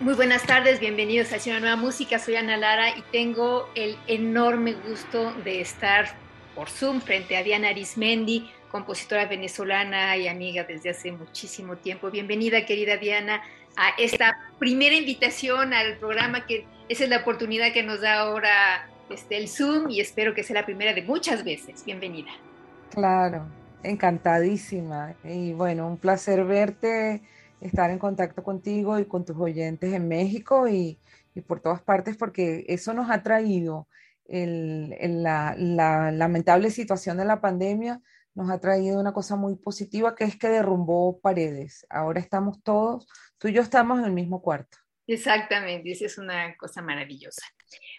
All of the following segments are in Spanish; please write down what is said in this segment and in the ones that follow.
Muy buenas tardes, bienvenidos a Una Nueva Música. Soy Ana Lara y tengo el enorme gusto de estar por Zoom frente a Diana Arismendi, compositora venezolana y amiga desde hace muchísimo tiempo. Bienvenida, querida Diana, a esta primera invitación al programa que esa es la oportunidad que nos da ahora este, el Zoom y espero que sea la primera de muchas veces. Bienvenida. Claro, encantadísima y bueno, un placer verte estar en contacto contigo y con tus oyentes en México y, por todas partes, porque eso nos ha traído la, lamentable situación de la pandemia, nos ha traído una cosa muy positiva que es que derrumbó paredes. Ahora estamos todos, tú y yo estamos en el mismo cuarto. Exactamente, esa es una cosa maravillosa.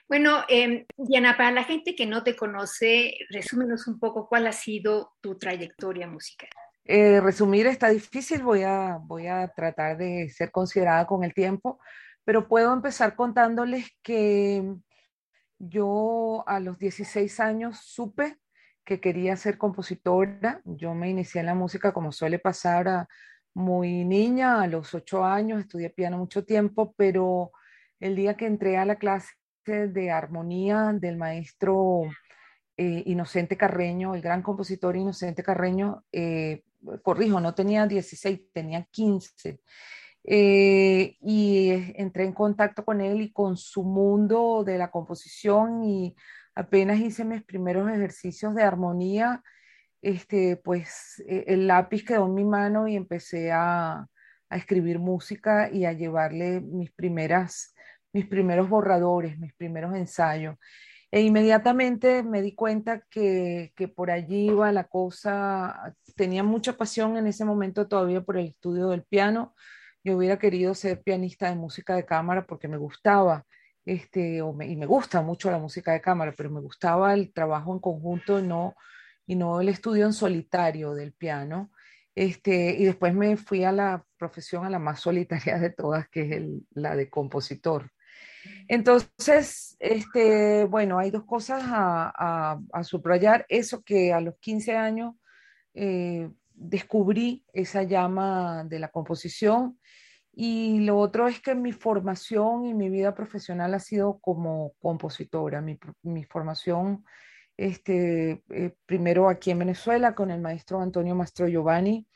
Bueno, eh, Diana, para la gente que no te conoce, resúmenos un poco cuál ha sido tu trayectoria musical. Eh, resumir está difícil, voy a, voy a tratar de ser considerada con el tiempo, pero puedo empezar contándoles que yo a los 16 años supe que quería ser compositora. Yo me inicié en la música como suele pasar a muy niña, a los 8 años, estudié piano mucho tiempo, pero el día que entré a la clase de armonía del maestro eh, Inocente Carreño, el gran compositor Inocente Carreño, eh, corrijo, no tenía 16, tenía 15. Eh, y entré en contacto con él y con su mundo de la composición y apenas hice mis primeros ejercicios de armonía, este, pues e, el lápiz quedó en mi mano y empecé a, a escribir música y a llevarle mis primeras, mis primeros borradores, mis primeros ensayos. E inmediatamente me di cuenta que, que, por allí iba la cosa, tenía mucha pasión en ese momento todavía por el estudio del piano. Yo hubiera querido ser pianista de música de cámara porque me gustaba, este, y me gusta mucho la música de cámara, pero me gustaba el trabajo en conjunto no, y no el estudio en solitario del piano. Este, y después me fui a la profesión, a la más solitaria de todas, que es la de compositor. Entonces, este, bueno, hay dos cosas a, subrayar. Eso que a los 15 años eh, descubrí esa llama de la composición y lo otro es que mi formación y mi vida profesional ha sido como compositora. Mi, formación, este, eh, primero aquí en Venezuela con el maestro Antonio Mastro Giovanni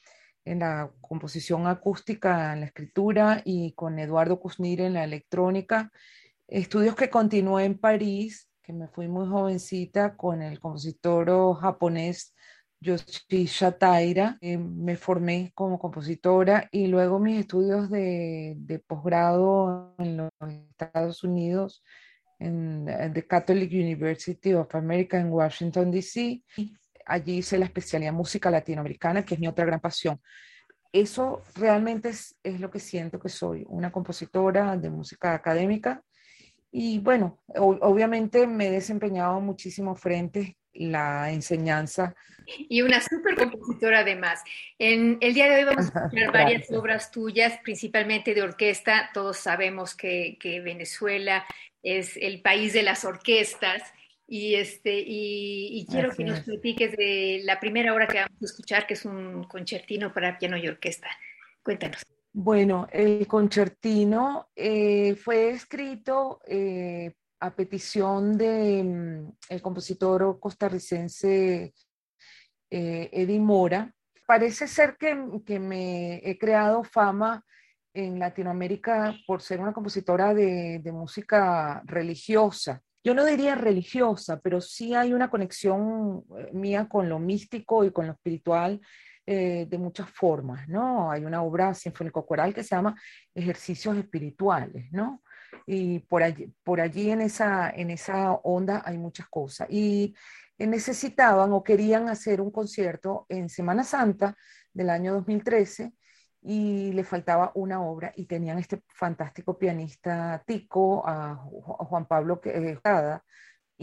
en la composición acústica, en la escritura y con Eduardo Kuznir en la electrónica Estudios que continué en París, que me fui muy jovencita con el compositor japonés Yoshihisa Taira. Eh, me formé como compositora y luego mis estudios de, de posgrado en los Estados Unidos, en the Catholic University of America en Washington, D.C. Allí hice la especialidad música latinoamericana, que es mi otra gran pasión. Eso realmente es lo que siento que soy, una compositora de música académica y bueno, obviamente me he desempeñado muchísimo frente la enseñanza. Y una súper compositora además. En el día de hoy vamos a escuchar varias obras tuyas, principalmente de orquesta. Todos sabemos que, que, Venezuela es el país de las orquestas. Y, este, y, quiero que nos platiques de la primera obra que vamos a escuchar, que es un concertino para piano y orquesta. Cuéntanos. Bueno, el concertino eh, fue escrito eh, a petición del mm, el compositor costarricense eh, Eddie Mora, Parece ser que, que me he creado fama en Latinoamérica por ser una compositora de, de, música religiosa. Yo no diría religiosa, pero sí hay una conexión eh, mía con lo místico y con lo espiritual eh, de muchas formas, ¿no? Hay una obra sinfónico-coral que se llama Ejercicios Espirituales, ¿no? Y por allí, por allí en, esa, en esa onda hay muchas cosas. Y necesitaban o querían hacer un concierto en Semana Santa del año 2013 y le faltaba una obra y tenían este fantástico pianista Tico, a Juan Pablo Quejada,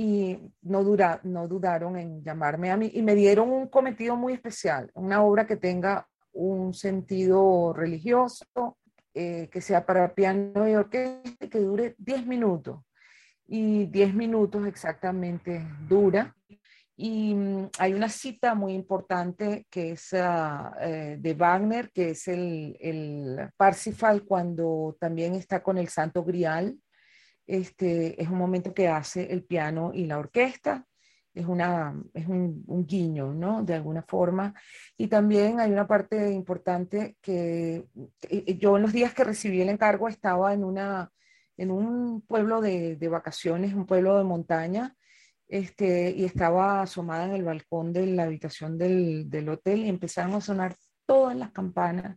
y no, dura, no dudaron en llamarme a mí y me dieron un cometido muy especial, una obra que tenga un sentido religioso, eh, que sea para piano y orquesta, que dure 10 minutos. Y 10 minutos exactamente dura. Y mm, hay una cita muy importante que es ah, eh, de Wagner, que es el, el Parsifal cuando también está con el Santo Grial. Este, es un momento que hace el piano y la orquesta. Es, una, es un, un, guiño, ¿no? De alguna forma. Y también hay una parte importante que yo en los días que recibí el encargo estaba en, una, en un pueblo de, de vacaciones, un pueblo de montaña, este, y estaba asomada en el balcón de la habitación del, del, hotel y empezaron a sonar todas las campanas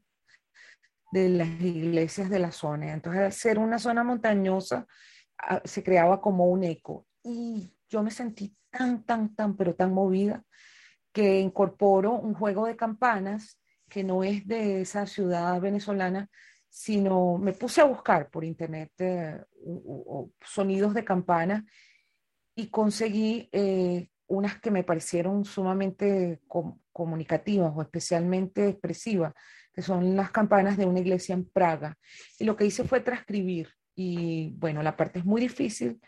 de las iglesias de la zona. Entonces, al ser una zona montañosa, se creaba como un eco. Y yo me sentí tan, tan, tan, pero tan movida que incorporo un juego de campanas que no es de esa ciudad venezolana, sino me puse a buscar por internet eh, sonidos de campanas y conseguí eh, unas que me parecieron sumamente comunicativas o especialmente expresivas, que son las campanas de una iglesia en Praga. Y lo que hice fue transcribir. Y bueno, la parte es muy difícil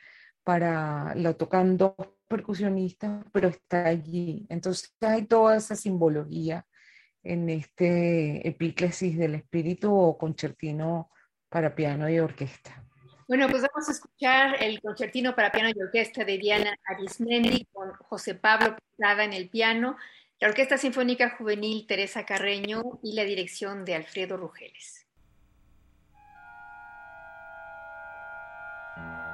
para lo tocan dos percusionistas, pero está allí. Entonces hay toda esa simbología en este epíclesis del espíritu o concertino para piano y orquesta. Bueno, pues vamos a escuchar el concertino para piano y orquesta de Diana Arismendi con José Pablo Prada en el piano, la Orquesta Sinfónica Juvenil Teresa Carreño y la dirección de Alfredo Rugeles. Música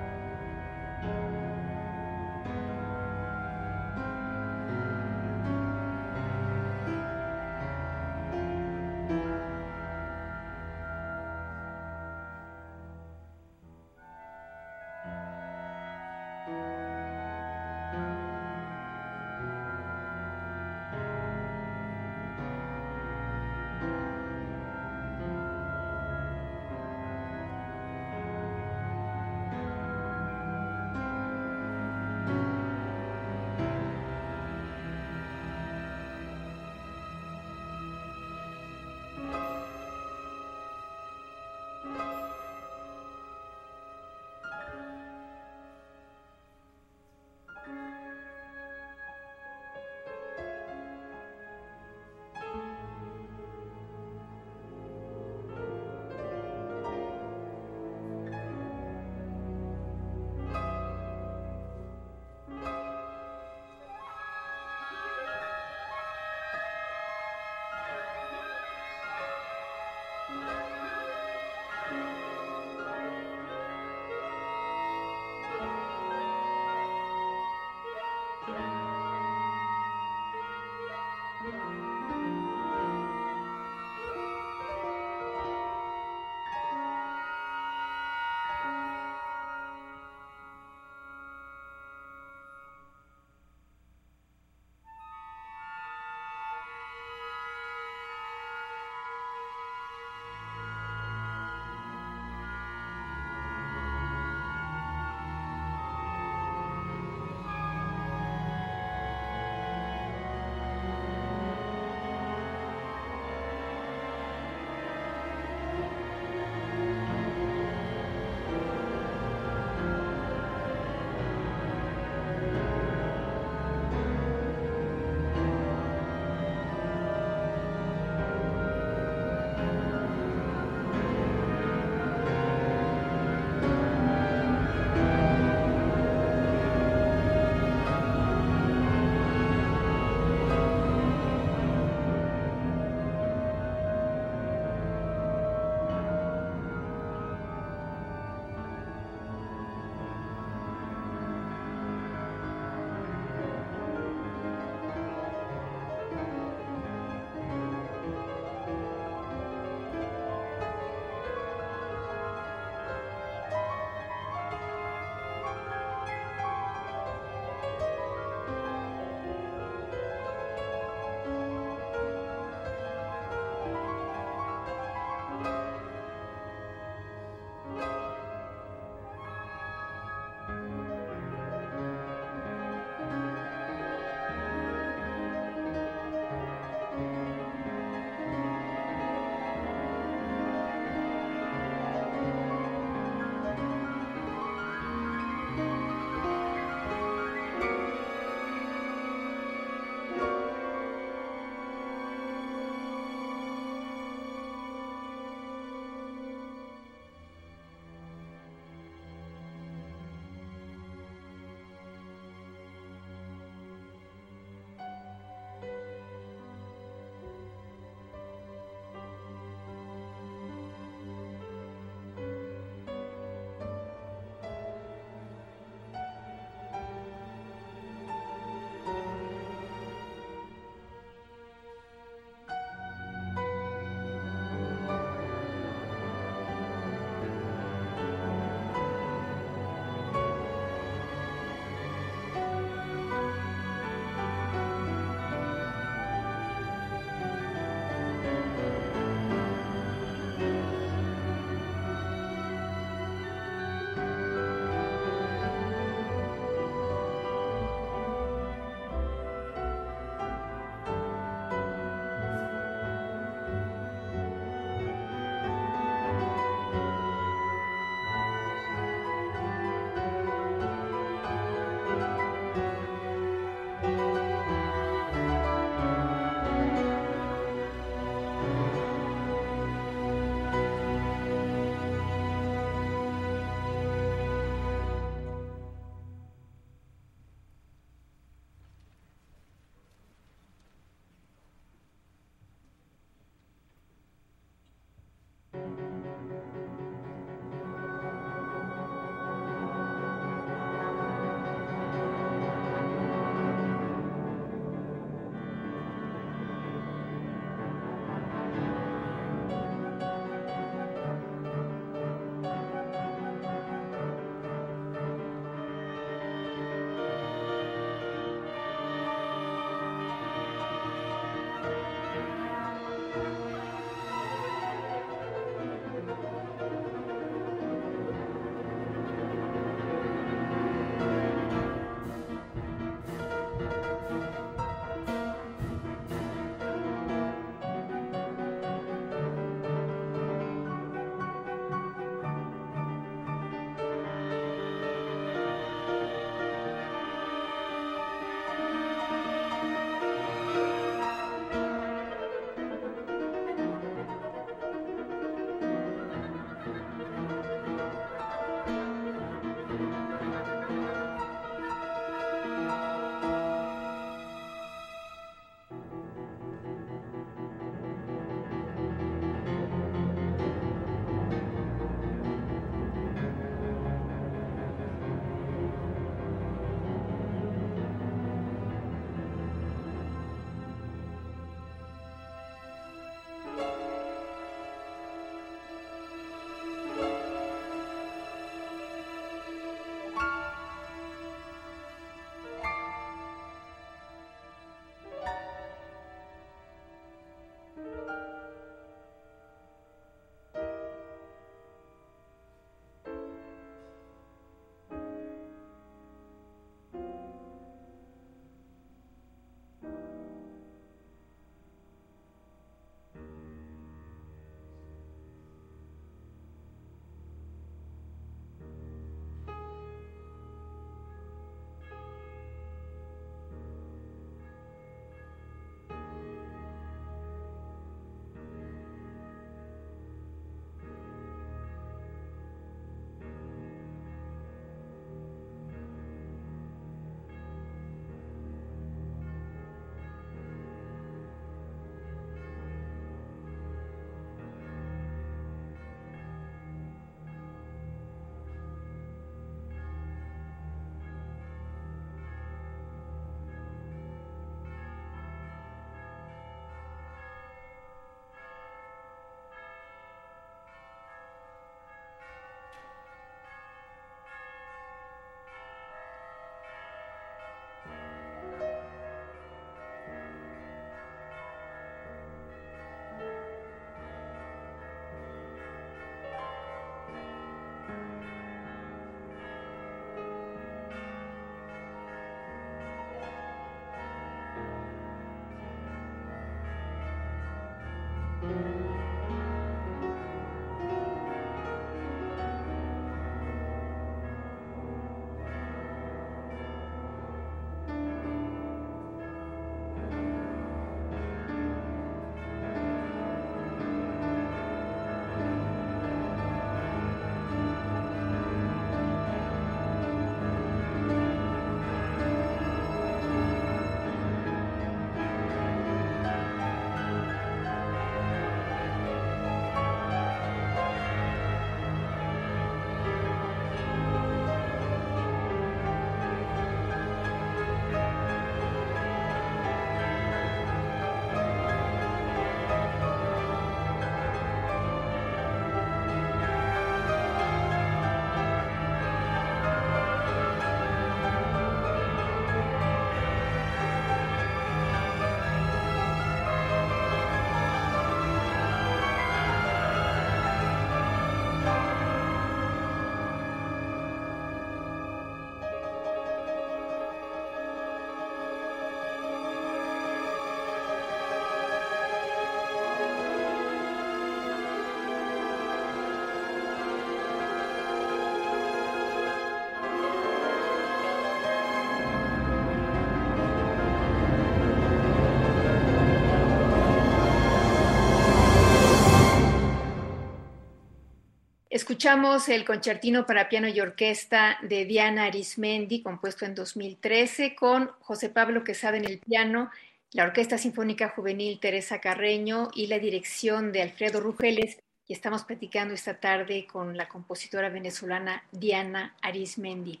Escuchamos el concertino para piano y orquesta de Diana Arismendi, compuesto en 2013, con José Pablo Quesada en el piano, la Orquesta Sinfónica Juvenil Teresa Carreño y la dirección de Alfredo Rugeles. Y estamos platicando esta tarde con la compositora venezolana Diana Arismendi.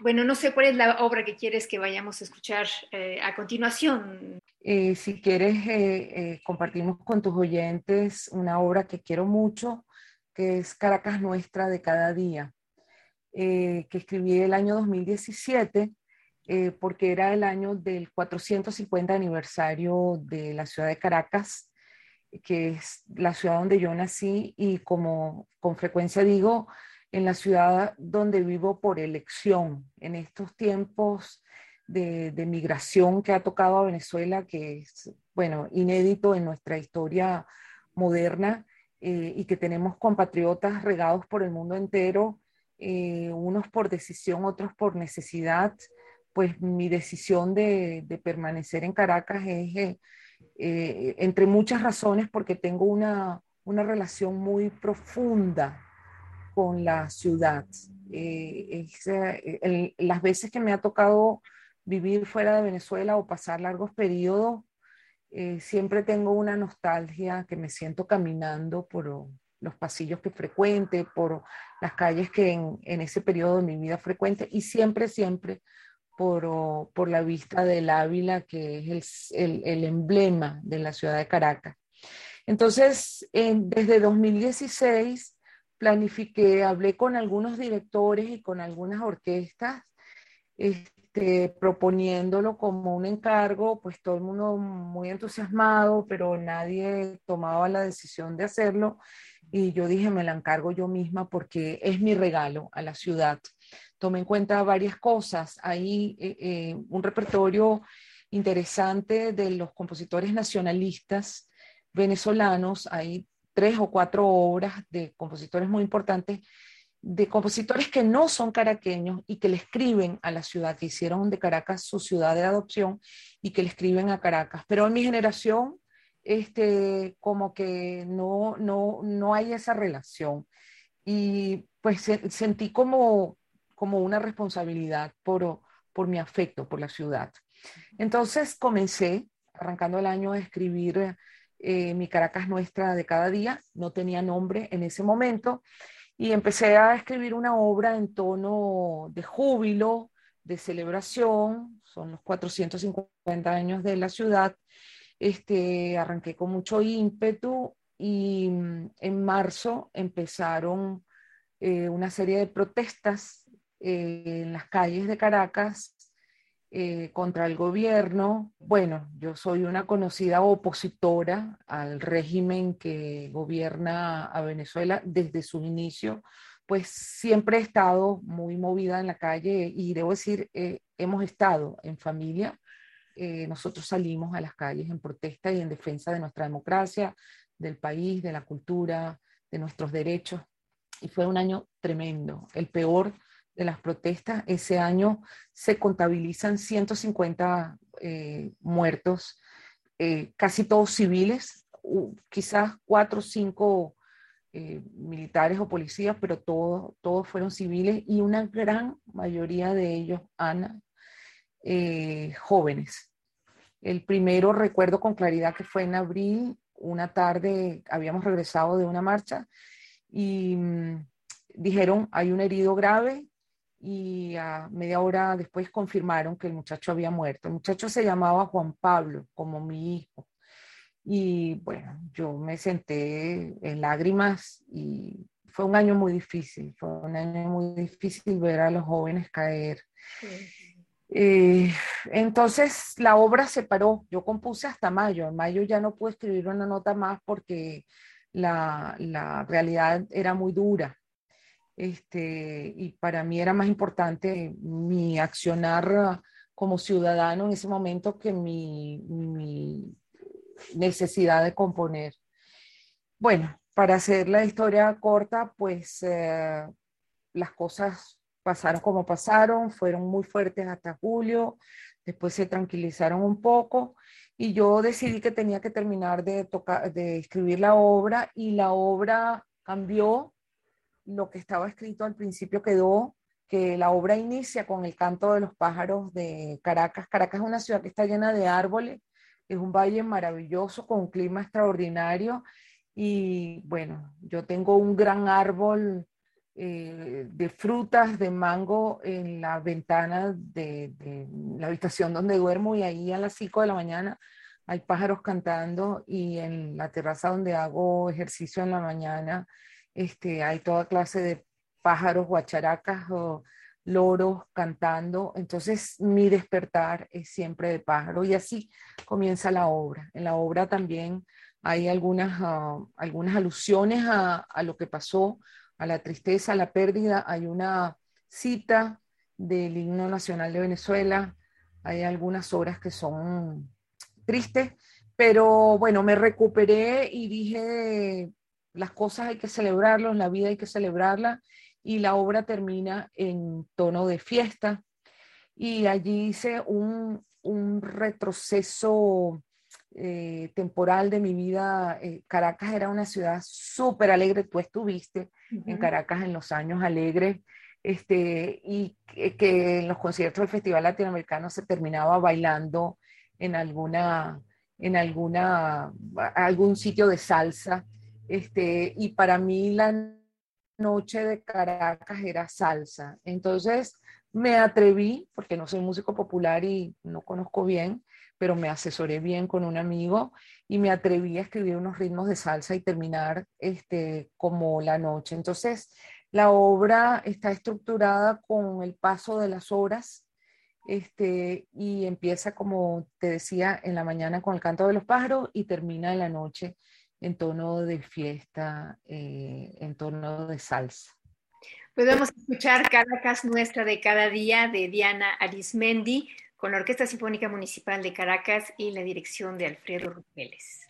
Bueno, no sé cuál es la obra que quieres que vayamos a escuchar eh, a continuación. Eh, si quieres, eh, compartimos con tus oyentes una obra que quiero mucho, que es Caracas Nuestra de cada día, que escribí el año 2017 porque era el año del 450 aniversario de la ciudad de Caracas, que es la ciudad donde yo nací y como con frecuencia digo, en la ciudad donde vivo por elección, en estos tiempos de, migración que ha tocado a Venezuela, que es, bueno, inédito en nuestra historia moderna eh, y que tenemos compatriotas regados por el mundo entero, eh, unos por decisión, otros por necesidad, pues mi decisión de, permanecer en Caracas es, eh, entre muchas razones, porque tengo una, una relación muy profunda con la ciudad. Eh, las veces que me ha tocado vivir fuera de Venezuela o pasar largos periodos, eh, siempre tengo una nostalgia que me siento caminando por los pasillos que frecuente, por las calles que en, ese periodo de mi vida frecuente y siempre, siempre por, por la vista del Ávila, que es el, el, emblema de la ciudad de Caracas. Entonces, desde 2016 planifiqué, hablé con algunos directores y con algunas orquestas, este, proponiéndolo como un encargo, pues todo el mundo muy entusiasmado, pero nadie tomaba la decisión de hacerlo. Y yo dije, me la encargo yo misma porque es mi regalo a la ciudad. Tomé en cuenta varias cosas. Hay eh, eh, un repertorio interesante de los compositores nacionalistas venezolanos. Hay tres o cuatro obras de compositores muy importantes, de compositores que no son caraqueños y que le escriben a la ciudad, que hicieron de Caracas su ciudad de adopción y que le escriben a Caracas. Pero en mi generación, este, como que no, no, no hay esa relación. Y pues sentí como, como una responsabilidad por, por mi afecto por la ciudad. Entonces comencé, arrancando el año, a escribir eh, mi Caracas Nuestra de cada día, no tenía nombre en ese momento, y empecé a escribir una obra en tono de júbilo, de celebración, son los 450 años de la ciudad, este, arranqué con mucho ímpetu y mm, en marzo empezaron eh, una serie de protestas eh, en las calles de Caracas eh, contra el gobierno. Bueno, yo soy una conocida opositora al régimen que gobierna a Venezuela desde su inicio, pues siempre he estado muy movida en la calle y debo decir, eh, hemos estado en familia. Eh, nosotros salimos a las calles en protesta y en defensa de nuestra democracia, del país, de la cultura, de nuestros derechos. Y fue un año tremendo, el peor de las protestas. Ese año se contabilizan 150 eh, muertos, eh, casi todos civiles, quizás cuatro o cinco eh, militares o policías, pero todos, fueron civiles y una gran mayoría de ellos, Ana, jóvenes. El primero recuerdo con claridad que fue en abril, una tarde, habíamos regresado de una marcha y mm, dijeron, hay un herido grave, y a media hora después confirmaron que el muchacho había muerto. El muchacho se llamaba Juan Pablo, como mi hijo. Y bueno, yo me senté en lágrimas y fue un año muy difícil, fue un año muy difícil ver a los jóvenes caer. Eh, entonces la obra se paró, yo compuse hasta mayo, en mayo ya no pude escribir una nota más porque la realidad era muy dura este, y para mí era más importante mi accionar como ciudadano en ese momento que mi, necesidad de componer. Bueno, para hacer la historia corta, pues eh, las cosas pasaron como pasaron, fueron muy fuertes hasta julio, después se tranquilizaron un poco y yo decidí que tenía que terminar de, tocar, de escribir la obra y la obra cambió lo que estaba escrito al principio quedó, que la obra inicia con el canto de los pájaros de Caracas. Caracas es una ciudad que está llena de árboles, es un valle maravilloso con un clima extraordinario y bueno, yo tengo un gran árbol eh, de frutas de mango en la ventana de, de, la habitación donde duermo y ahí a las 5 de la mañana hay pájaros cantando y en la terraza donde hago ejercicio en la mañana este, hay toda clase de pájaros, guacharacas loros cantando. Entonces mi despertar es siempre de pájaro y así comienza la obra. En la obra también hay algunas, uh, algunas alusiones a, lo que pasó, a la tristeza, a la pérdida. Hay una cita del himno nacional de Venezuela. Hay algunas obras que son tristes, pero bueno, me recuperé y dije, las cosas hay que celebrarlas, la vida hay que celebrarla y la obra termina en tono de fiesta. Y allí hice un, un retroceso eh, temporal de mi vida. Eh, Caracas era una ciudad súper alegre, tú estuviste uh -huh. en Caracas en los años alegres, este, y que, que, en los conciertos del Festival Latinoamericano se terminaba bailando en alguna, en alguna, algún sitio de salsa. Este, y para mí la noche de Caracas era salsa. Entonces me atreví, porque no soy músico popular y no conozco bien, pero me asesoré bien con un amigo y me atreví a escribir unos ritmos de salsa y terminar este, como la noche. Entonces, la obra está estructurada con el paso de las horas este, y empieza, como te decía, en la mañana con el canto de los pájaros y termina en la noche en tono de fiesta, eh, en tono de salsa. Pues vamos a escuchar Caracas Nuestra de cada día de Diana Arismendi con la Orquesta Sinfónica Municipal de Caracas y la dirección de Alfredo Rupeles.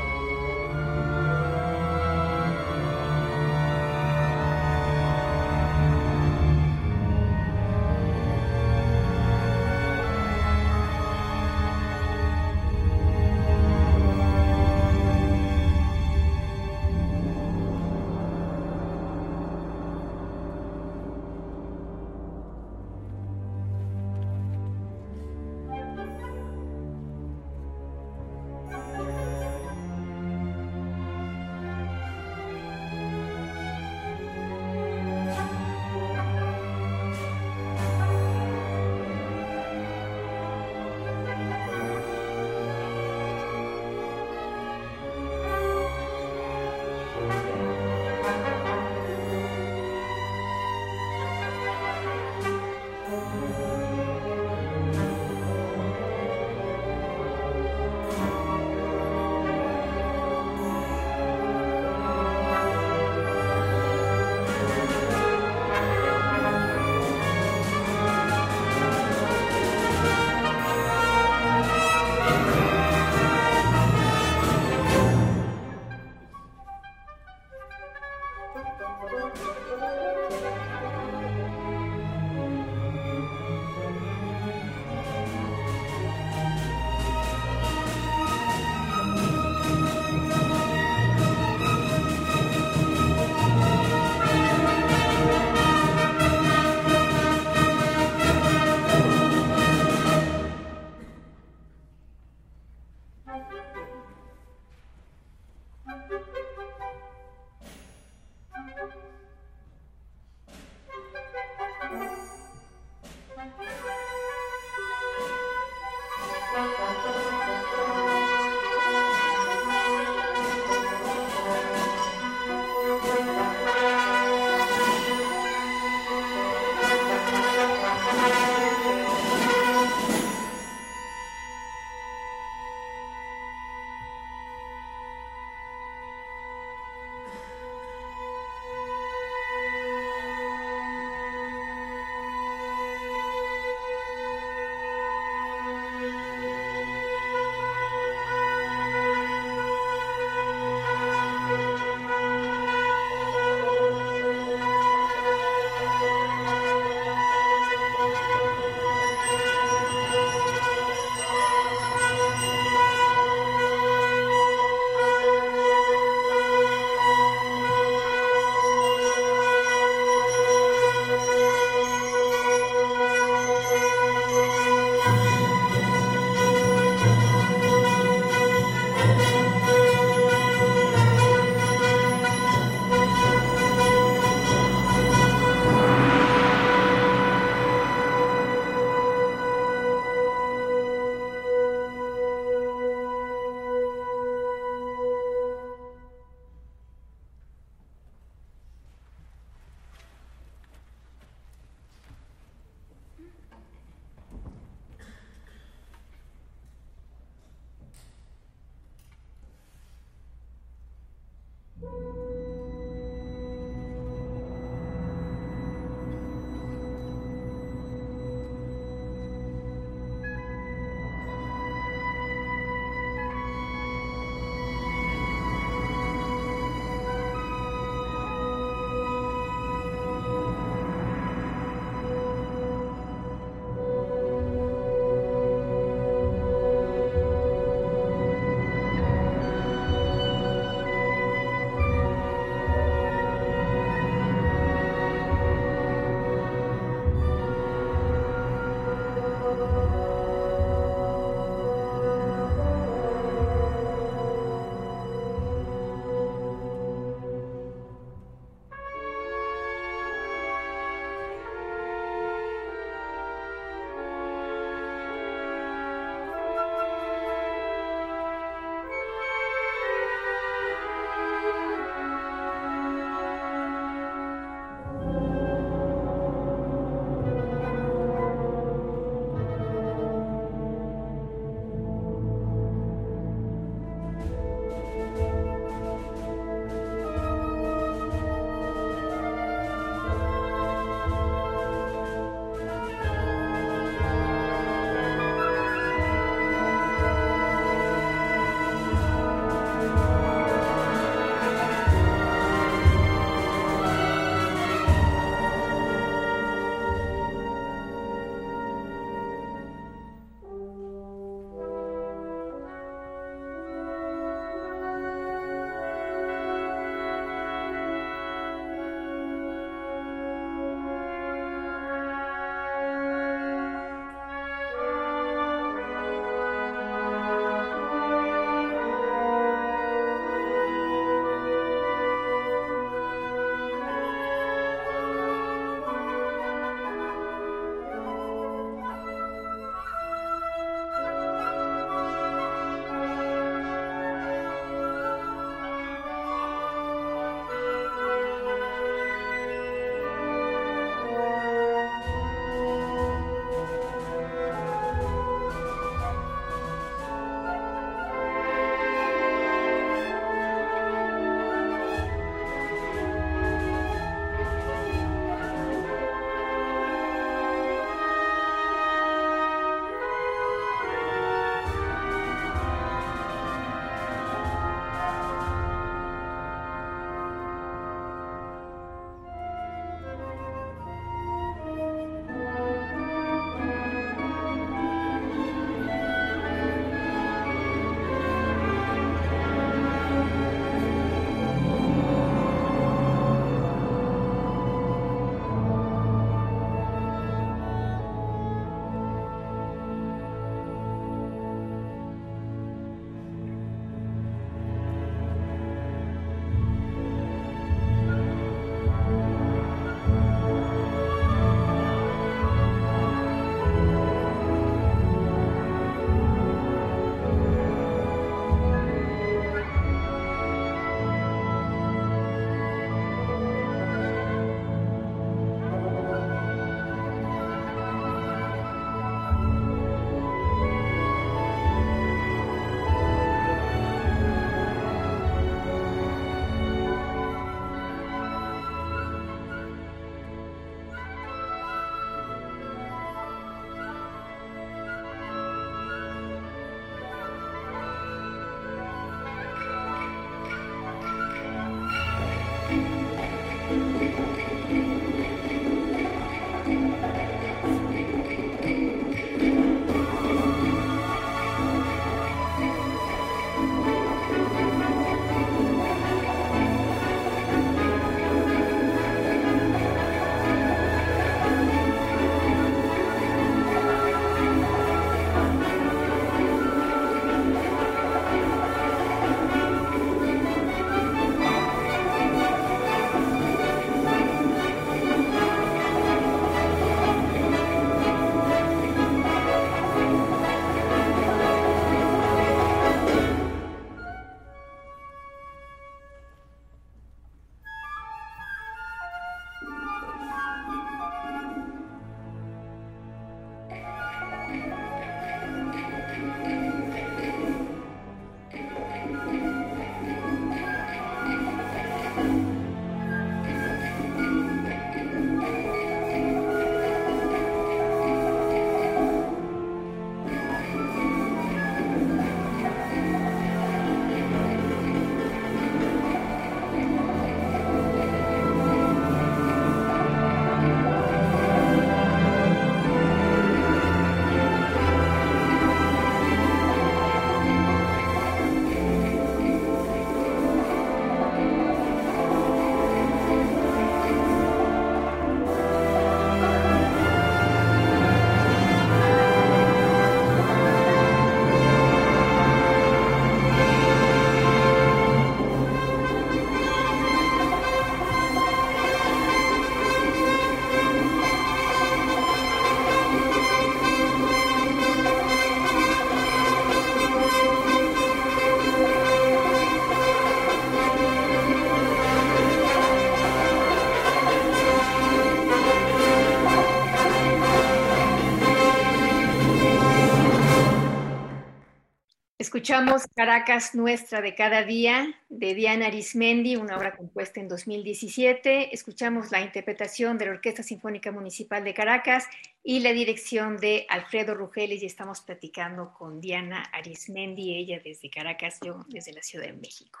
Escuchamos Caracas Nuestra de cada día de Diana Arismendi, una obra compuesta en 2017. Escuchamos la interpretación de la Orquesta Sinfónica Municipal de Caracas y la dirección de Alfredo Rugeles y estamos platicando con Diana Arismendi, ella desde Caracas, yo desde la Ciudad de México.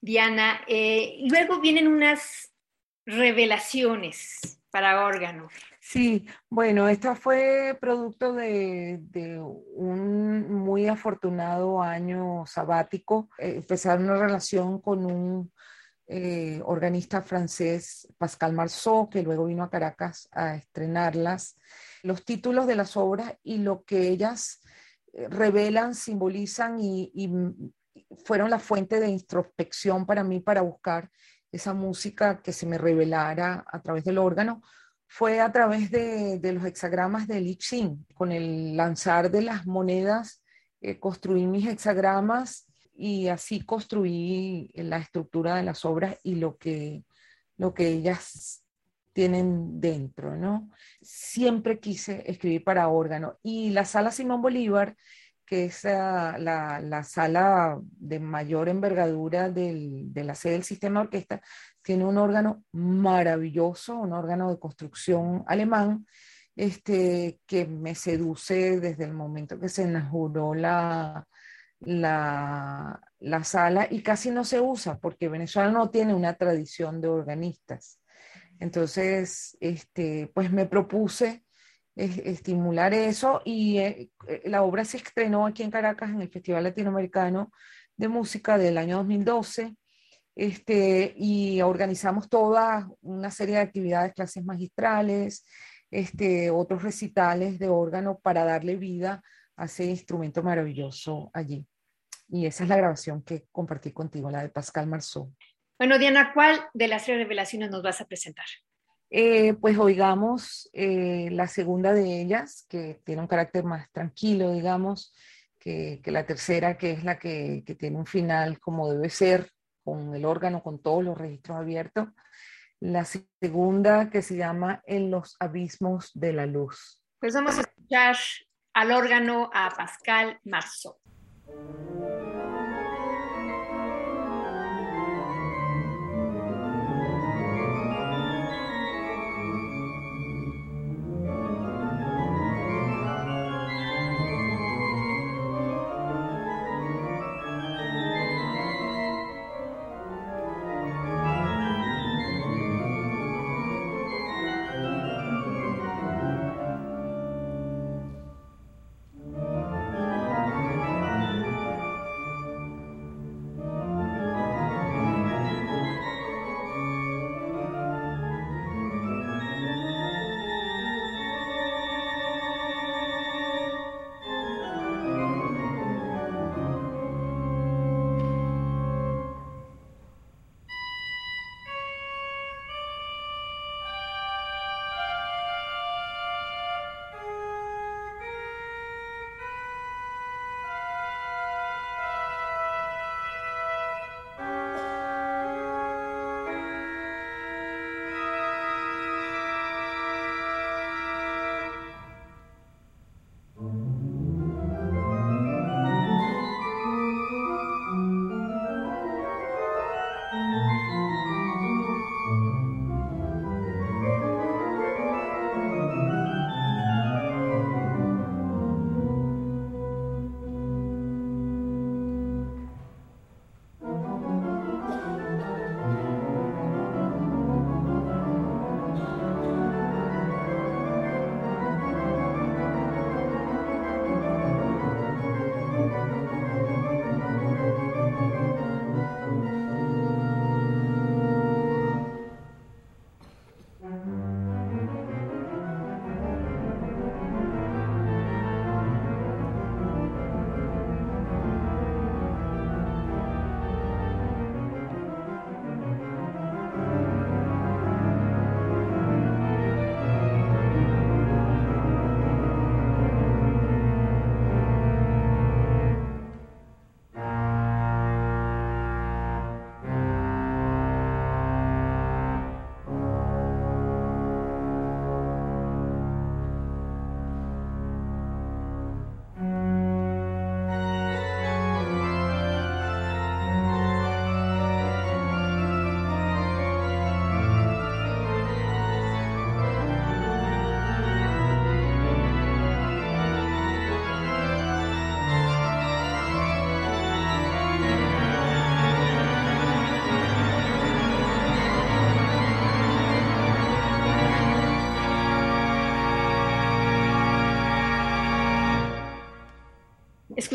Diana, eh, luego vienen unas revelaciones para órgano. Sí, bueno, esta fue producto de, un muy afortunado año sabático. Eh, empezar una relación con un eh, organista francés, Pascal Marceau, que luego vino a Caracas a estrenarlas. Los títulos de las obras y lo que ellas eh, revelan, simbolizan y fueron la fuente de introspección para mí para buscar esa música que se me revelara a través del órgano fue a través de, los hexagramas de Li Ching. Con el lanzar de las monedas, eh, construí mis hexagramas y así construí la estructura de las obras y lo que, lo que ellas tienen dentro, ¿no? Siempre quise escribir para órgano. Y la sala Simón Bolívar, que es la, la, sala de mayor envergadura del, de la sede del sistema orquesta, tiene un órgano maravilloso, un órgano de construcción alemán, este, que me seduce desde el momento que se inauguró la, la, la, sala y casi no se usa porque Venezuela no tiene una tradición de organistas. Entonces, este, pues me propuse estimular eso y eh, eh, la obra se estrenó aquí en Caracas en el Festival Latinoamericano de Música del año 2012 este, y organizamos toda una serie de actividades, clases magistrales, este, otros recitales de órgano para darle vida a ese instrumento maravilloso allí. Y esa es la grabación que compartí contigo, la de Pascal Marceau. Bueno, Diana, ¿cuál de las tres revelaciones nos vas a presentar? Eh, pues oigamos eh, la segunda de ellas, que tiene un carácter más tranquilo, digamos, que, que la tercera, que es la que, que, tiene un final como debe ser, con el órgano, con todos los registros abiertos. La segunda que se llama En los abismos de la luz. Pues vamos a escuchar al órgano a Pascal Marceau.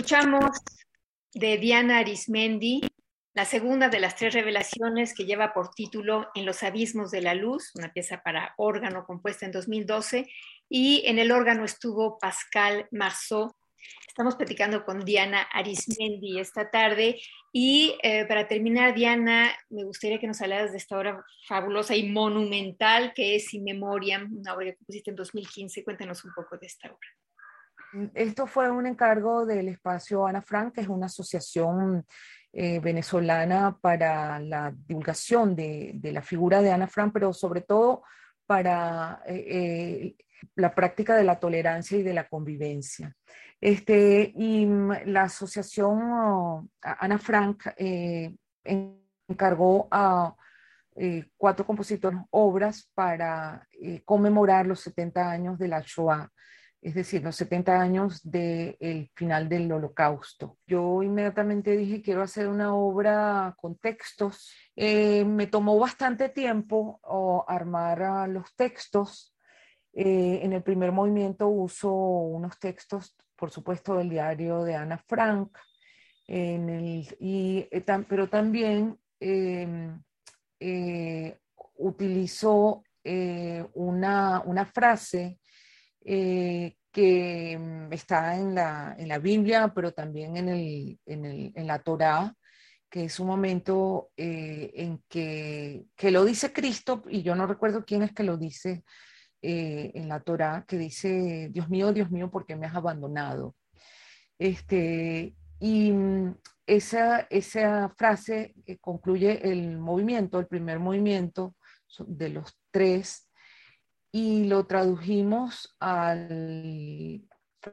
Escuchamos de Diana Arismendi, la segunda de las tres revelaciones que lleva por título En los abismos de la luz, una pieza para órgano compuesta en 2012, y en el órgano estuvo Pascal Marceau. Estamos platicando con Diana Arismendi esta tarde y eh, para terminar, Diana, me gustaría que nos hablaras de esta obra fabulosa y monumental que es In Memoriam, una obra que pusiste en 2015. Cuéntanos un poco de esta obra. Esto fue un encargo del espacio Ana Frank, que es una asociación eh, venezolana para la divulgación de, la figura de Ana Frank, pero sobre todo para eh, eh, la práctica de la tolerancia y de la convivencia. Este, y la asociación Ana Frank encargó a cuatro compositores obras para conmemorar los 70 años de la Shoah es decir, los 70 años del final del holocausto. Yo inmediatamente dije, quiero hacer una obra con textos. Eh, me tomó bastante tiempo armar los textos. Eh, en el primer movimiento uso unos textos, por supuesto, del diario de Ana Frank, y, eh, pero también em, utilizo una, una frase eh, que mm, está en la, en la, Biblia, pero también en, el, en, el, en la Torá, que es un momento eh, en que, que, lo dice Cristo, y yo no recuerdo quién es que lo dice eh, en la Torá, que dice, Dios mío, Dios mío, ¿por qué me has abandonado? Este, y mm, esa, esa frase concluye el movimiento, el primer movimiento de los tres, y lo tradujimos al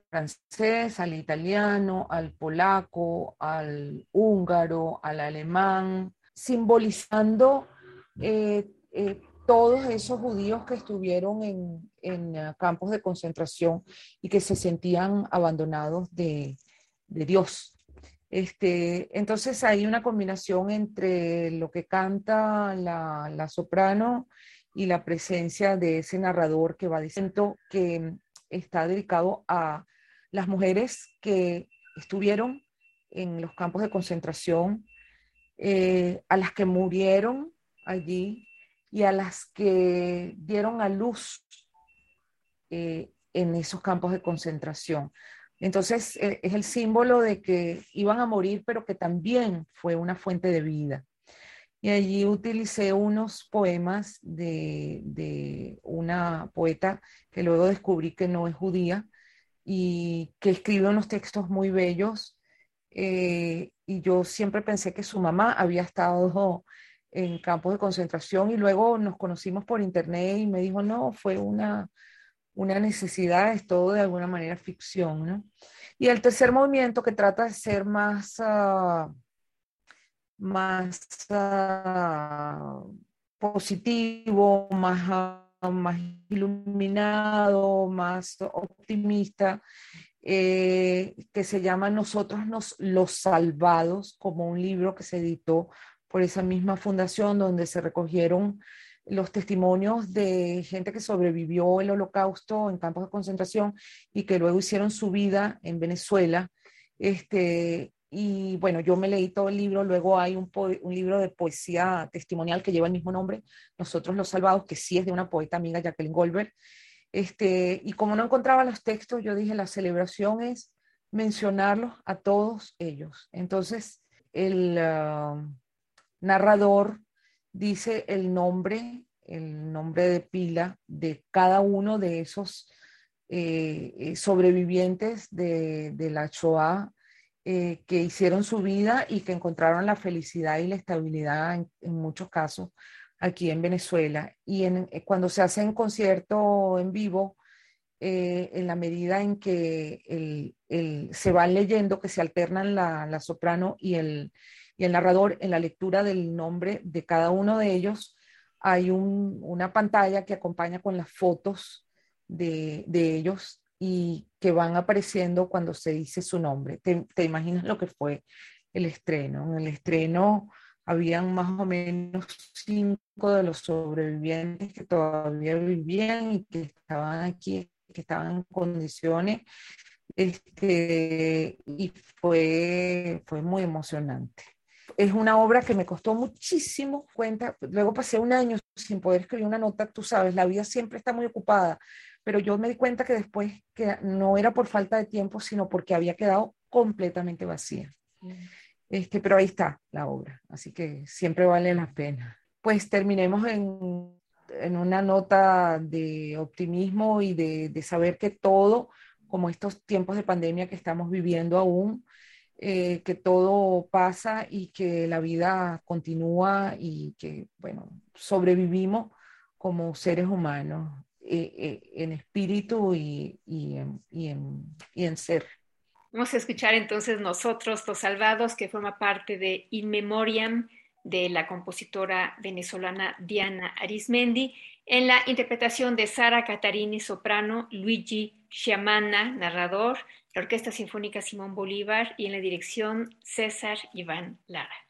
francés, al italiano, al polaco, al húngaro, al alemán, simbolizando eh, eh, todos esos judíos que estuvieron en, en, campos de concentración y que se sentían abandonados de, Dios. Este, entonces hay una combinación entre lo que canta la soprano y la presencia de ese narrador que va diciendo que está dedicado a las mujeres que estuvieron en los campos de concentración, eh, a las que murieron allí y a las que dieron a luz eh, en esos campos de concentración. Entonces eh, es el símbolo de que iban a morir, pero que también fue una fuente de vida. Y allí utilicé unos poemas de, una poeta que luego descubrí que no es judía y que escribe unos textos muy bellos. Eh, y yo siempre pensé que su mamá había estado en campos de concentración y luego nos conocimos por internet y me dijo, no, fue una, una necesidad, es todo de alguna manera ficción. Y el tercer movimiento que trata de ser más... Ah, más positivo, más, ah, más iluminado, más optimista, eh, que se llama Nosotros nos, los Salvados, como un libro que se editó por esa misma fundación donde se recogieron los testimonios de gente que sobrevivió el holocausto en campos de concentración y que luego hicieron su vida en Venezuela. Este, y bueno, yo me leí todo el libro, luego hay un, un, libro de poesía testimonial que lleva el mismo nombre, Nosotros los Salvados, que sí es de una poeta amiga, Jacqueline Goldberg. Este, y como no encontraba los textos, yo dije, la celebración es mencionarlos a todos ellos. Entonces, el ah, narrador dice el nombre, el nombre de pila de cada uno de esos eh, eh, sobrevivientes de, de la Shoah eh, que hicieron su vida y que encontraron la felicidad y la estabilidad en, muchos casos aquí en Venezuela. Y en, eh, cuando se hace un concierto en vivo, eh, en la medida en que el, se van leyendo, que se alternan la, soprano y el, y el, narrador en la lectura del nombre de cada uno de ellos, hay una pantalla que acompaña con las fotos de, de ellos y que van apareciendo cuando se dice su nombre. ¿Te, imaginas lo que fue el estreno? En el estreno habían más o menos cinco de los sobrevivientes que todavía vivían y que estaban aquí, que estaban en condiciones Este, y fue, fue muy emocionante. Es una obra que me costó muchísimo cuenta. Luego pasé un año sin poder escribir una nota, tú sabes, la vida siempre está muy ocupada, pero yo me di cuenta que después que no era por falta de tiempo, sino porque había quedado completamente vacía. Este, pero ahí está la obra, así que siempre vale la pena. Pues terminemos en, en una nota de optimismo y de, de, saber que todo, como estos tiempos de pandemia que estamos viviendo aún, eh, que todo pasa y que la vida continúa y que, bueno, sobrevivimos como seres humanos en espíritu y, y, en, en, y en ser. Vamos a escuchar entonces Nosotros los Salvados, que forma parte de In Memoriam de la compositora venezolana Diana Arismendi, en la interpretación de Sara Catarini, soprano, Luigi Chiamana, narrador, la Orquesta Sinfónica Simón Bolívar y en la dirección César Iván Lara.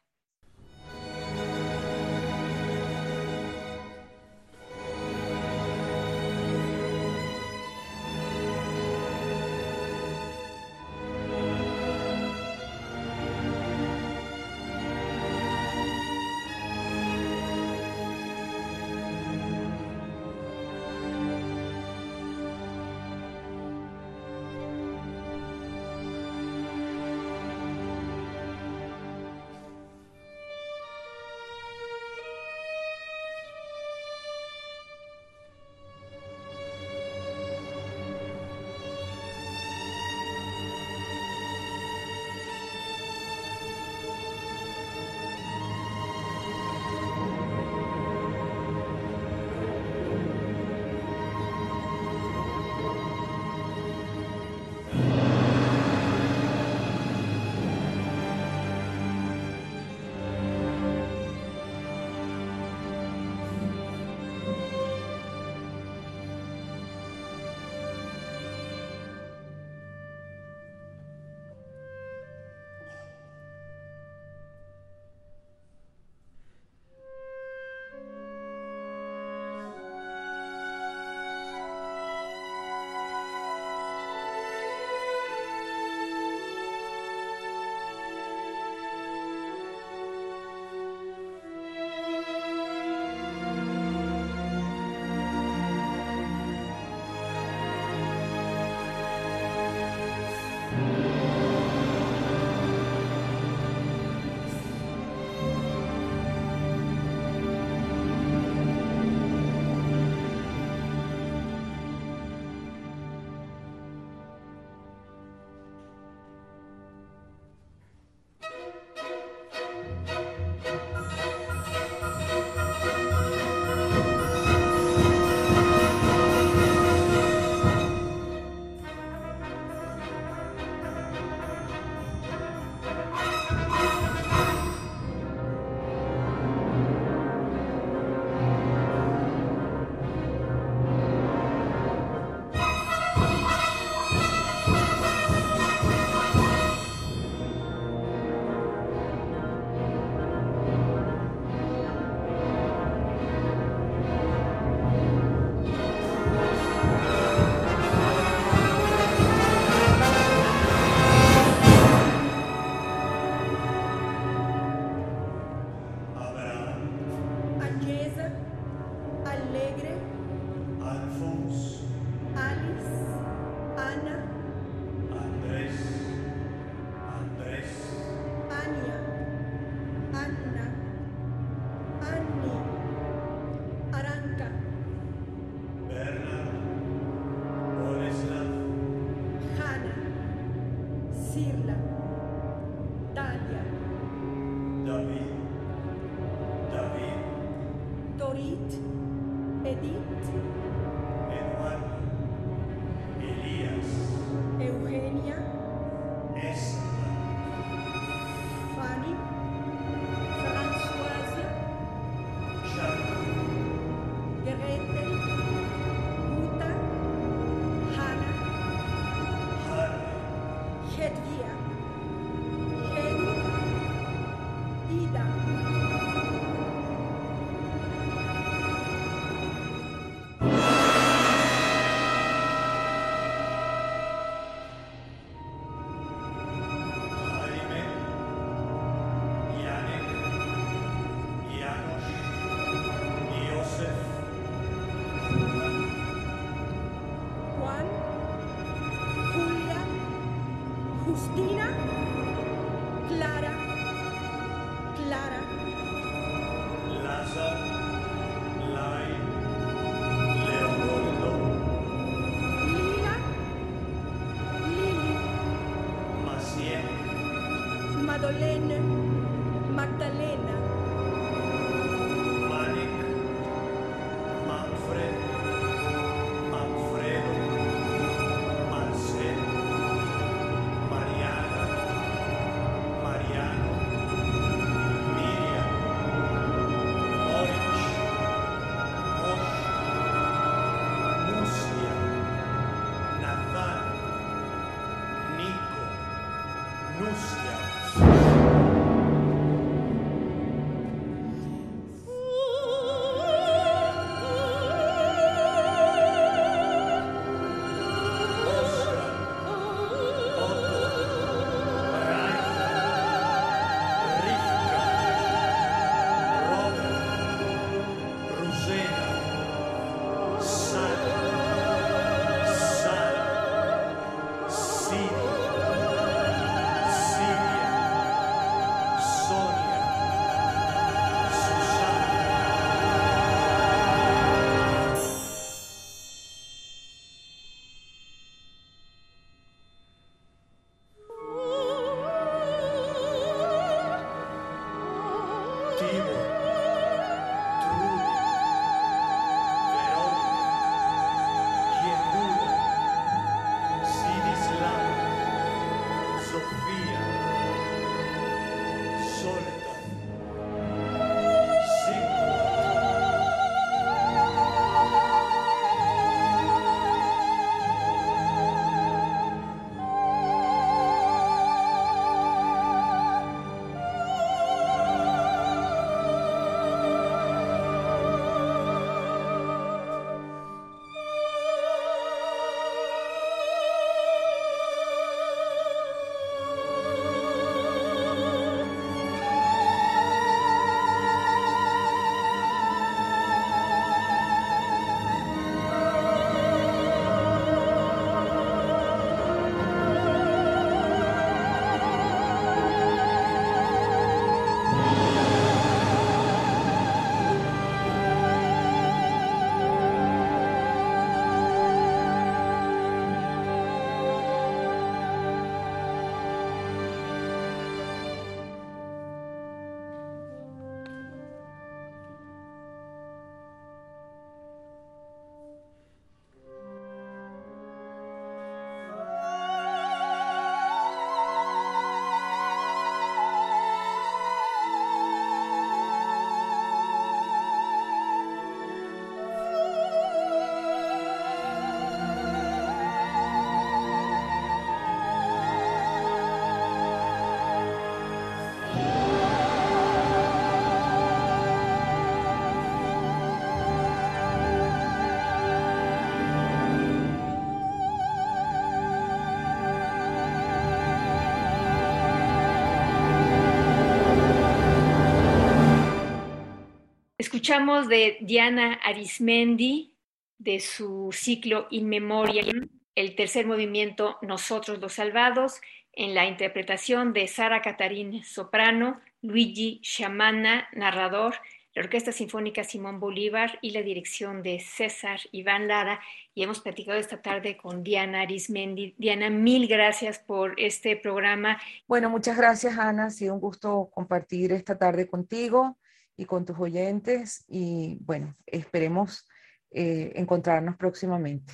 Escuchamos de Diana Arismendi, de su ciclo In Memoriam, el tercer movimiento Nosotros los Salvados, en la interpretación de Sara Catarín Soprano, Luigi Shamana, narrador, la Orquesta Sinfónica Simón Bolívar y la dirección de César Iván Lara. Y hemos platicado esta tarde con Diana Arismendi. Diana, mil gracias por este programa. Bueno, muchas gracias, Ana. Ha sido un gusto compartir esta tarde contigo y con tus oyentes. Y bueno, esperemos eh, encontrarnos próximamente.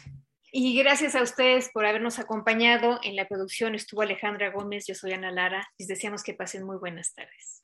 Y gracias a ustedes por habernos acompañado. En la producción estuvo Alejandra Gómez, yo soy Ana Lara. Les deseamos que pasen muy buenas tardes.